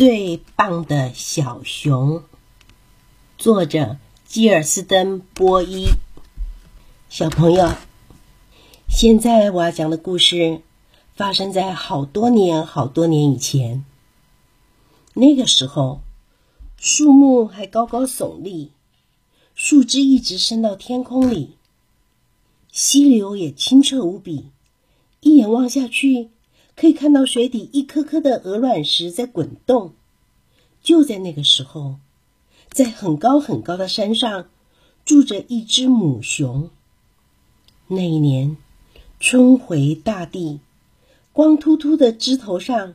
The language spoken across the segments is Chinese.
最棒的小熊，作者基尔斯登·波伊。小朋友，现在我要讲的故事发生在好多年、好多年以前。那个时候，树木还高高耸立，树枝一直伸到天空里，溪流也清澈无比，一眼望下去。可以看到水底一颗颗的鹅卵石在滚动。就在那个时候，在很高很高的山上，住着一只母熊。那一年，春回大地，光秃秃的枝头上，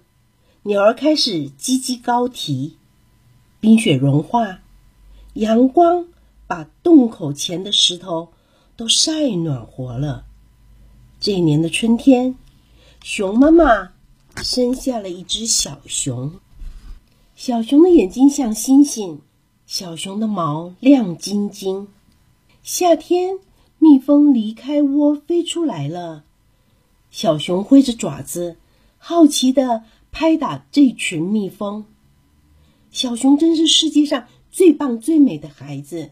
鸟儿开始叽叽高啼。冰雪融化，阳光把洞口前的石头都晒暖和了。这一年的春天。熊妈妈生下了一只小熊，小熊的眼睛像星星，小熊的毛亮晶晶。夏天，蜜蜂离开窝飞出来了，小熊挥着爪子，好奇的拍打这群蜜蜂。小熊真是世界上最棒最美的孩子。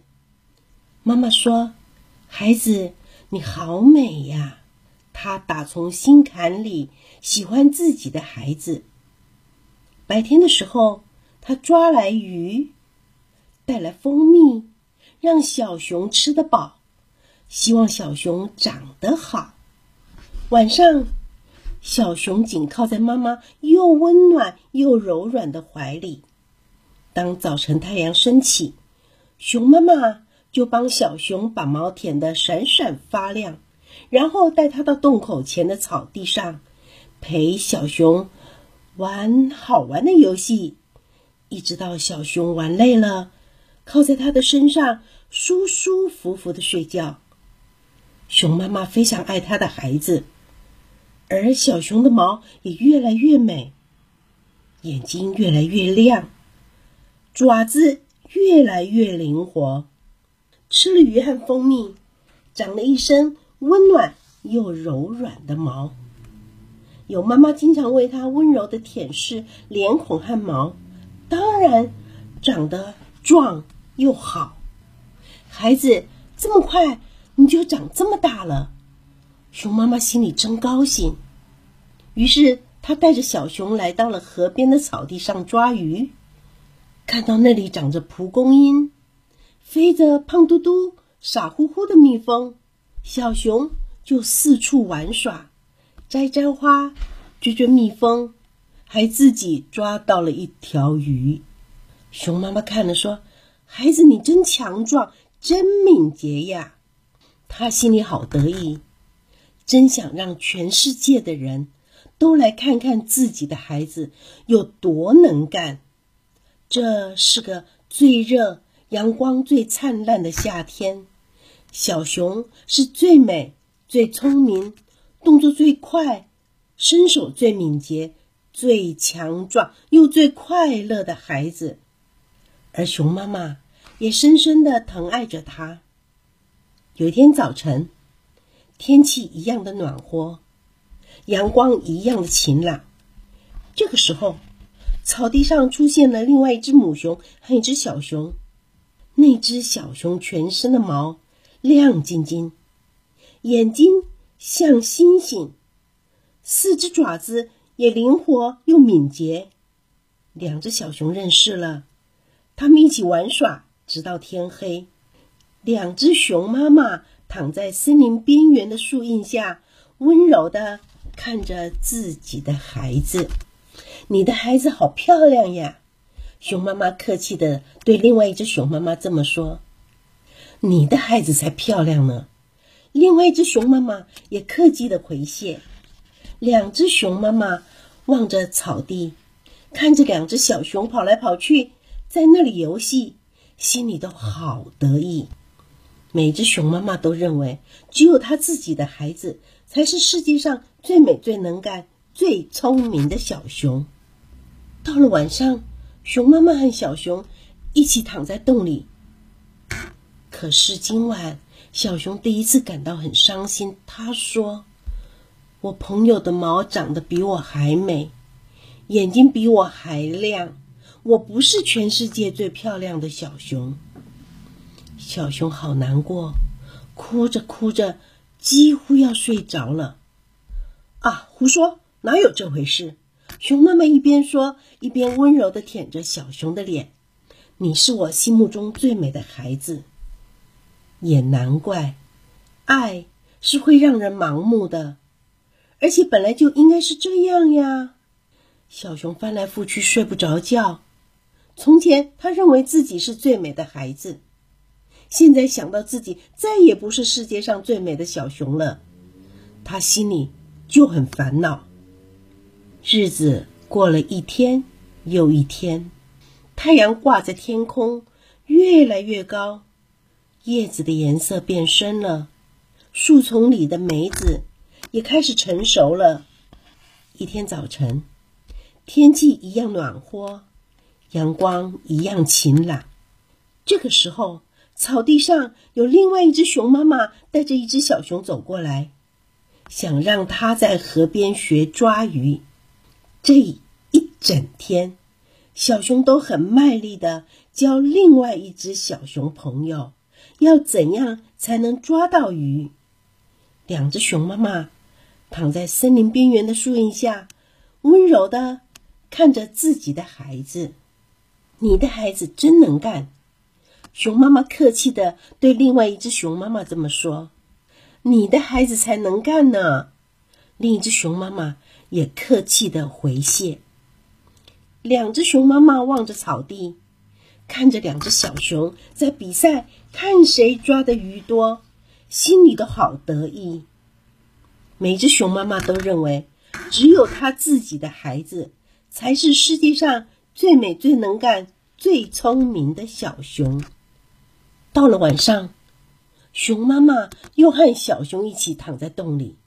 妈妈说：“孩子，你好美呀。”他打从心坎里喜欢自己的孩子。白天的时候，他抓来鱼，带来蜂蜜，让小熊吃得饱，希望小熊长得好。晚上，小熊紧靠在妈妈又温暖又柔软的怀里。当早晨太阳升起，熊妈妈就帮小熊把毛舔得闪闪发亮。然后带他到洞口前的草地上，陪小熊玩好玩的游戏，一直到小熊玩累了，靠在他的身上舒舒服服的睡觉。熊妈妈非常爱他的孩子，而小熊的毛也越来越美，眼睛越来越亮，爪子越来越灵活，吃了鱼和蜂蜜，长了一身。温暖又柔软的毛，有妈妈经常为它温柔的舔舐脸孔和毛，当然长得壮又好。孩子这么快你就长这么大了，熊妈妈心里真高兴。于是她带着小熊来到了河边的草地上抓鱼，看到那里长着蒲公英，飞着胖嘟嘟、傻乎乎的蜜蜂。小熊就四处玩耍，摘摘花，追追蜜蜂，还自己抓到了一条鱼。熊妈妈看了说：“孩子，你真强壮，真敏捷呀！”他心里好得意，真想让全世界的人都来看看自己的孩子有多能干。这是个最热、阳光最灿烂的夏天。小熊是最美、最聪明、动作最快、身手最敏捷、最强壮又最快乐的孩子，而熊妈妈也深深的疼爱着它。有一天早晨，天气一样的暖和，阳光一样的晴朗。这个时候，草地上出现了另外一只母熊和一只小熊。那只小熊全身的毛。亮晶晶，眼睛像星星，四只爪子也灵活又敏捷。两只小熊认识了，他们一起玩耍，直到天黑。两只熊妈妈躺在森林边缘的树荫下，温柔的看着自己的孩子。你的孩子好漂亮呀！熊妈妈客气的对另外一只熊妈妈这么说。你的孩子才漂亮呢。另外一只熊妈妈也客气的回谢。两只熊妈妈望着草地，看着两只小熊跑来跑去，在那里游戏，心里都好得意。每只熊妈妈都认为，只有他自己的孩子才是世界上最美、最能干、最聪明的小熊。到了晚上，熊妈妈和小熊一起躺在洞里。可是今晚，小熊第一次感到很伤心。他说：“我朋友的毛长得比我还美，眼睛比我还亮，我不是全世界最漂亮的小熊。”小熊好难过，哭着哭着，几乎要睡着了。啊，胡说，哪有这回事？熊妈妈一边说，一边温柔的舔着小熊的脸。你是我心目中最美的孩子。也难怪，爱是会让人盲目的，而且本来就应该是这样呀。小熊翻来覆去睡不着觉。从前他认为自己是最美的孩子，现在想到自己再也不是世界上最美的小熊了，他心里就很烦恼。日子过了一天又一天，太阳挂在天空，越来越高，叶子的颜色变深了，树丛里的梅子也开始成熟了。一天早晨，天气一样暖和，阳光一样晴朗。这个时候，草地上有另外一只熊妈妈带着一只小熊走过来，想让它在河边学抓鱼。这一整天，小熊都很卖力的教另外一只小熊朋友要怎样才能抓到鱼。两只熊妈妈躺在森林边缘的树荫下，温柔的看着自己的孩子。你的孩子真能干，熊妈妈客气的对另外一只熊妈妈这么说。你的孩子才能干呢。另一只熊妈妈。也客气的回谢。两只熊妈妈望着草地，看着两只小熊在比赛，看谁抓的鱼多，心里都好得意。每只熊妈妈都认为，只有他自己的孩子才是世界上最美、最能干、最聪明的小熊。到了晚上，熊妈妈又和小熊一起躺在洞里，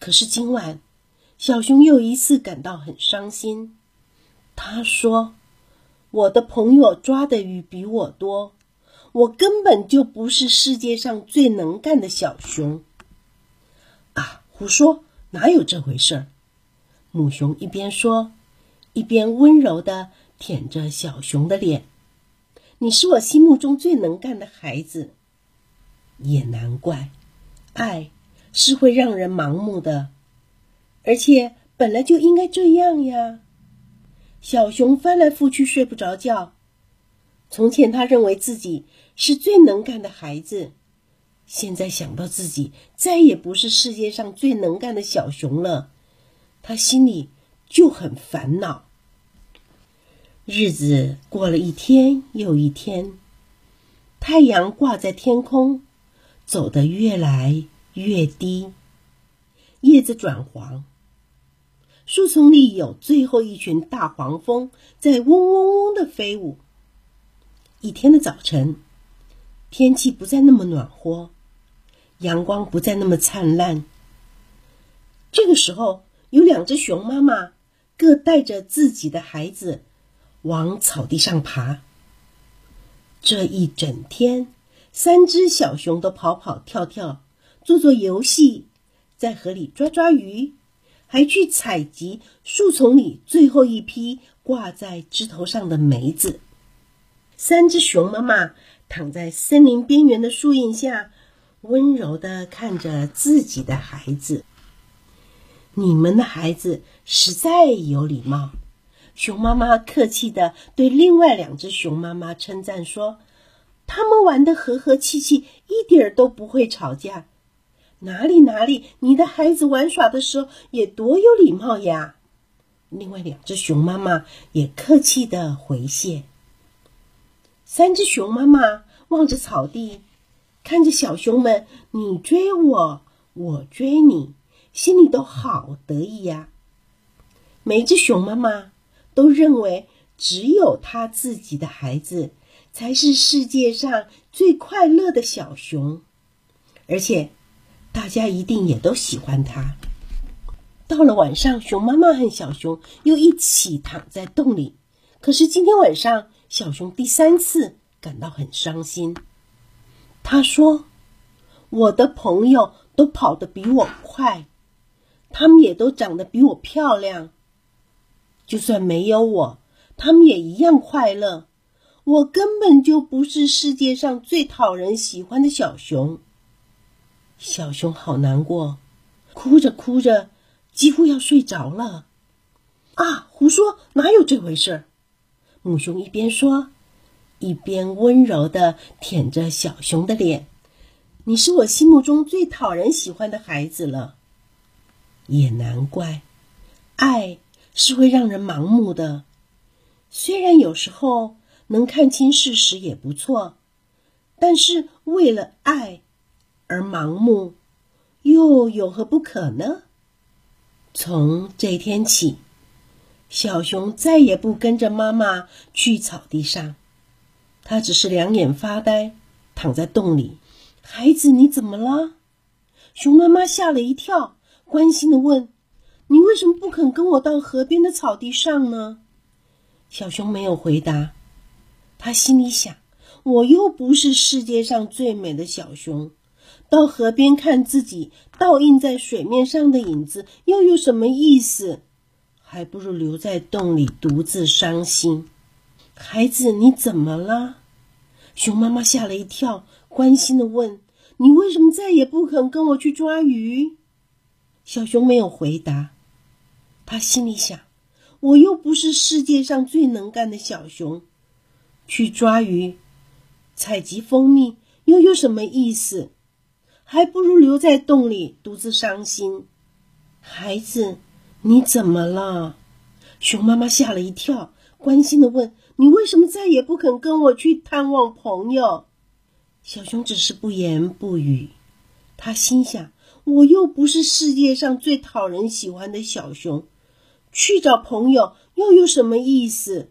可是今晚。小熊又一次感到很伤心。他说：“我的朋友抓的鱼比我多，我根本就不是世界上最能干的小熊。”啊，胡说，哪有这回事儿？母熊一边说，一边温柔的舔着小熊的脸。“你是我心目中最能干的孩子。”也难怪，爱是会让人盲目的。而且本来就应该这样呀！小熊翻来覆去睡不着觉。从前他认为自己是最能干的孩子，现在想到自己再也不是世界上最能干的小熊了，他心里就很烦恼。日子过了一天又一天，太阳挂在天空，走得越来越低，叶子转黄。树丛里有最后一群大黄蜂在嗡嗡嗡的飞舞。一天的早晨，天气不再那么暖和，阳光不再那么灿烂。这个时候，有两只熊妈妈各带着自己的孩子往草地上爬。这一整天，三只小熊都跑跑跳跳，做做游戏，在河里抓抓鱼。还去采集树丛里最后一批挂在枝头上的梅子。三只熊妈妈躺在森林边缘的树荫下，温柔的看着自己的孩子。你们的孩子实在有礼貌。熊妈妈客气的对另外两只熊妈妈称赞说：“他们玩的和和气气，一点儿都不会吵架。”哪里哪里，你的孩子玩耍的时候也多有礼貌呀！另外两只熊妈妈也客气的回谢。三只熊妈妈望着草地，看着小熊们你追我，我追你，心里都好得意呀。每只熊妈妈都认为，只有他自己的孩子才是世界上最快乐的小熊，而且。大家一定也都喜欢它。到了晚上，熊妈妈和小熊又一起躺在洞里。可是今天晚上，小熊第三次感到很伤心。他说：“我的朋友都跑得比我快，他们也都长得比我漂亮。就算没有我，他们也一样快乐。我根本就不是世界上最讨人喜欢的小熊。小熊好难过，哭着哭着，几乎要睡着了。啊，胡说，哪有这回事？母熊一边说，一边温柔的舔着小熊的脸。你是我心目中最讨人喜欢的孩子了。也难怪，爱是会让人盲目的。虽然有时候能看清事实也不错，但是为了爱而盲目，又有何不可呢？从这天起，小熊再也不跟着妈妈去草地上，它只是两眼发呆，躺在洞里。孩子，你怎么了？熊妈妈吓了一跳，关心的问：“你为什么不肯跟我到河边的草地上呢？”小熊没有回答，他心里想：“我又不是世界上最美的小熊，到河边看自己倒映在水面上的影子又有什么意思？还不如留在洞里独自伤心。”孩子，你怎么了？熊妈妈吓了一跳。关心的问：“你为什么再也不肯跟我去抓鱼？”小熊没有回答。他心里想：“我又不是世界上最能干的小熊，去抓鱼、采集蜂蜜又有什么意思？还不如留在洞里独自伤心。”孩子，你怎么了？熊妈妈吓了一跳，关心的问：“你为什么再也不肯跟我去探望朋友？”小熊只是不言不语，他心想：“我又不是世界上最讨人喜欢的小熊，去找朋友又有什么意思？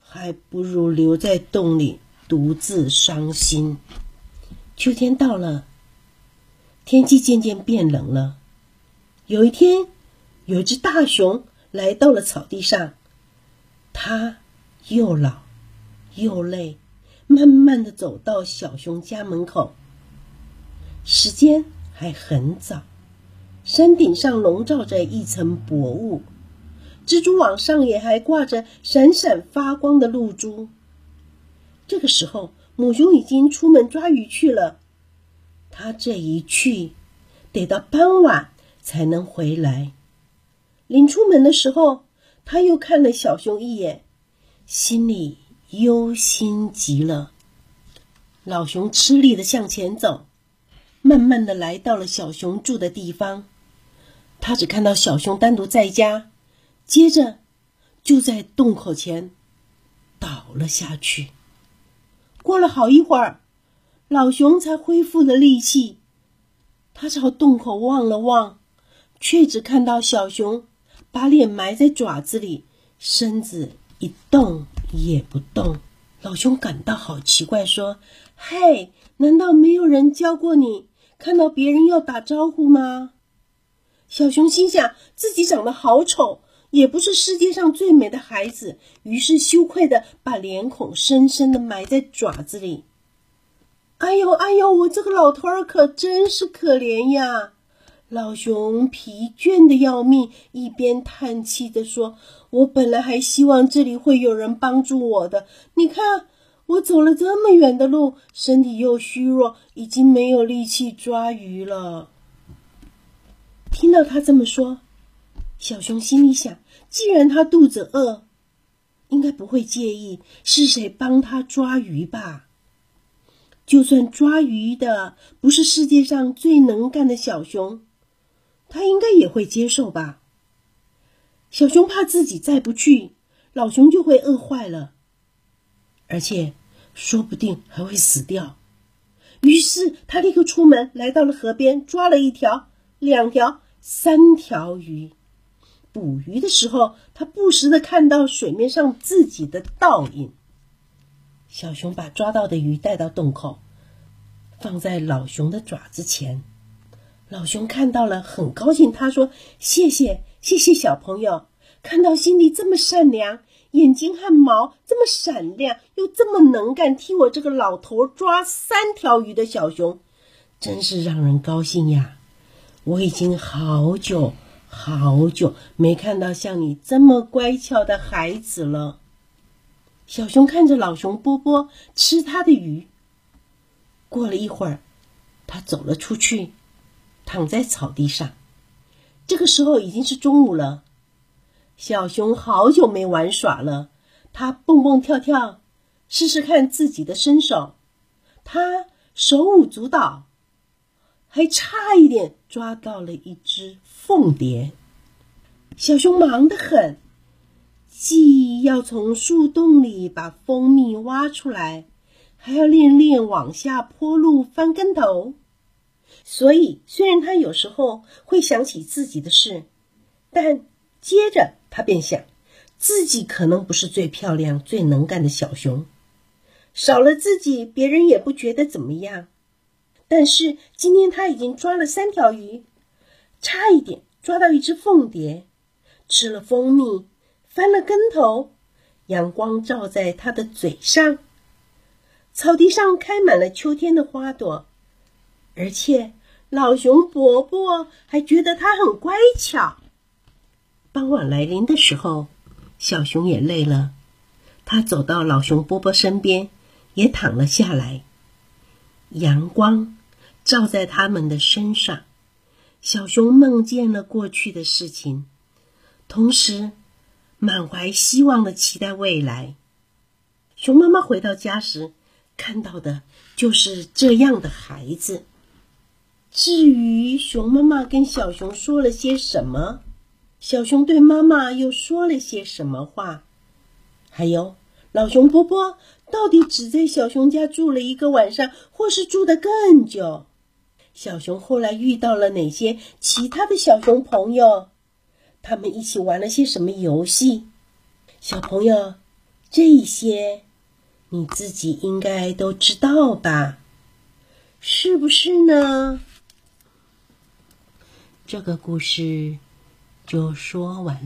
还不如留在洞里独自伤心。”秋天到了，天气渐渐变冷了。有一天，有只大熊来到了草地上，它又老又累。慢慢的走到小熊家门口，时间还很早，山顶上笼罩着一层薄雾，蜘蛛网上也还挂着闪闪发光的露珠。这个时候，母熊已经出门抓鱼去了，它这一去，得到傍晚才能回来。临出门的时候，他又看了小熊一眼，心里。忧心极了，老熊吃力的向前走，慢慢的来到了小熊住的地方。他只看到小熊单独在家，接着就在洞口前倒了下去。过了好一会儿，老熊才恢复了力气。他朝洞口望了望，却只看到小熊把脸埋在爪子里，身子一动。也不动，老熊感到好奇怪，说：“嘿，难道没有人教过你看到别人要打招呼吗？”小熊心想自己长得好丑，也不是世界上最美的孩子，于是羞愧的把脸孔深深的埋在爪子里。哎呦哎呦，我这个老头儿可真是可怜呀！老熊疲倦的要命，一边叹气的说：“我本来还希望这里会有人帮助我的。你看，我走了这么远的路，身体又虚弱，已经没有力气抓鱼了。”听到他这么说，小熊心里想：既然他肚子饿，应该不会介意是谁帮他抓鱼吧？就算抓鱼的不是世界上最能干的小熊。他应该也会接受吧。小熊怕自己再不去，老熊就会饿坏了，而且说不定还会死掉。于是他立刻出门，来到了河边，抓了一条、两条、三条鱼。捕鱼的时候，他不时的看到水面上自己的倒影。小熊把抓到的鱼带到洞口，放在老熊的爪子前。老熊看到了，很高兴。他说：“谢谢，谢谢小朋友，看到心地这么善良，眼睛和毛这么闪亮，又这么能干，替我这个老头抓三条鱼的小熊，真是让人高兴呀！我已经好久好久没看到像你这么乖巧的孩子了。”小熊看着老熊波波吃它的鱼。过了一会儿，它走了出去，躺在草地上。这个时候已经是中午了。小熊好久没玩耍了，它蹦蹦跳跳，试试看自己的身手。它手舞足蹈，还差一点抓到了一只凤蝶。小熊忙得很，既要从树洞里把蜂蜜挖出来，还要练练往下坡路翻跟头。所以，虽然他有时候会想起自己的事，但接着他便想，自己可能不是最漂亮、最能干的小熊，少了自己，别人也不觉得怎么样。但是今天他已经抓了三条鱼，差一点抓到一只凤蝶，吃了蜂蜜，翻了跟头，阳光照在他的嘴上，草地上开满了秋天的花朵。而且，老熊伯伯还觉得它很乖巧。傍晚来临的时候，小熊也累了，他走到老熊伯伯身边，也躺了下来。阳光照在他们的身上，小熊梦见了过去的事情，同时满怀希望的期待未来。熊妈妈回到家时，看到的就是这样的孩子。至于熊妈妈跟小熊说了些什么，小熊对妈妈又说了些什么话，还有老熊伯伯到底只在小熊家住了一个晚上，或是住得更久？小熊后来遇到了哪些其他的小熊朋友？他们一起玩了些什么游戏？小朋友，这些你自己应该都知道吧？是不是呢？这个故事就说完了。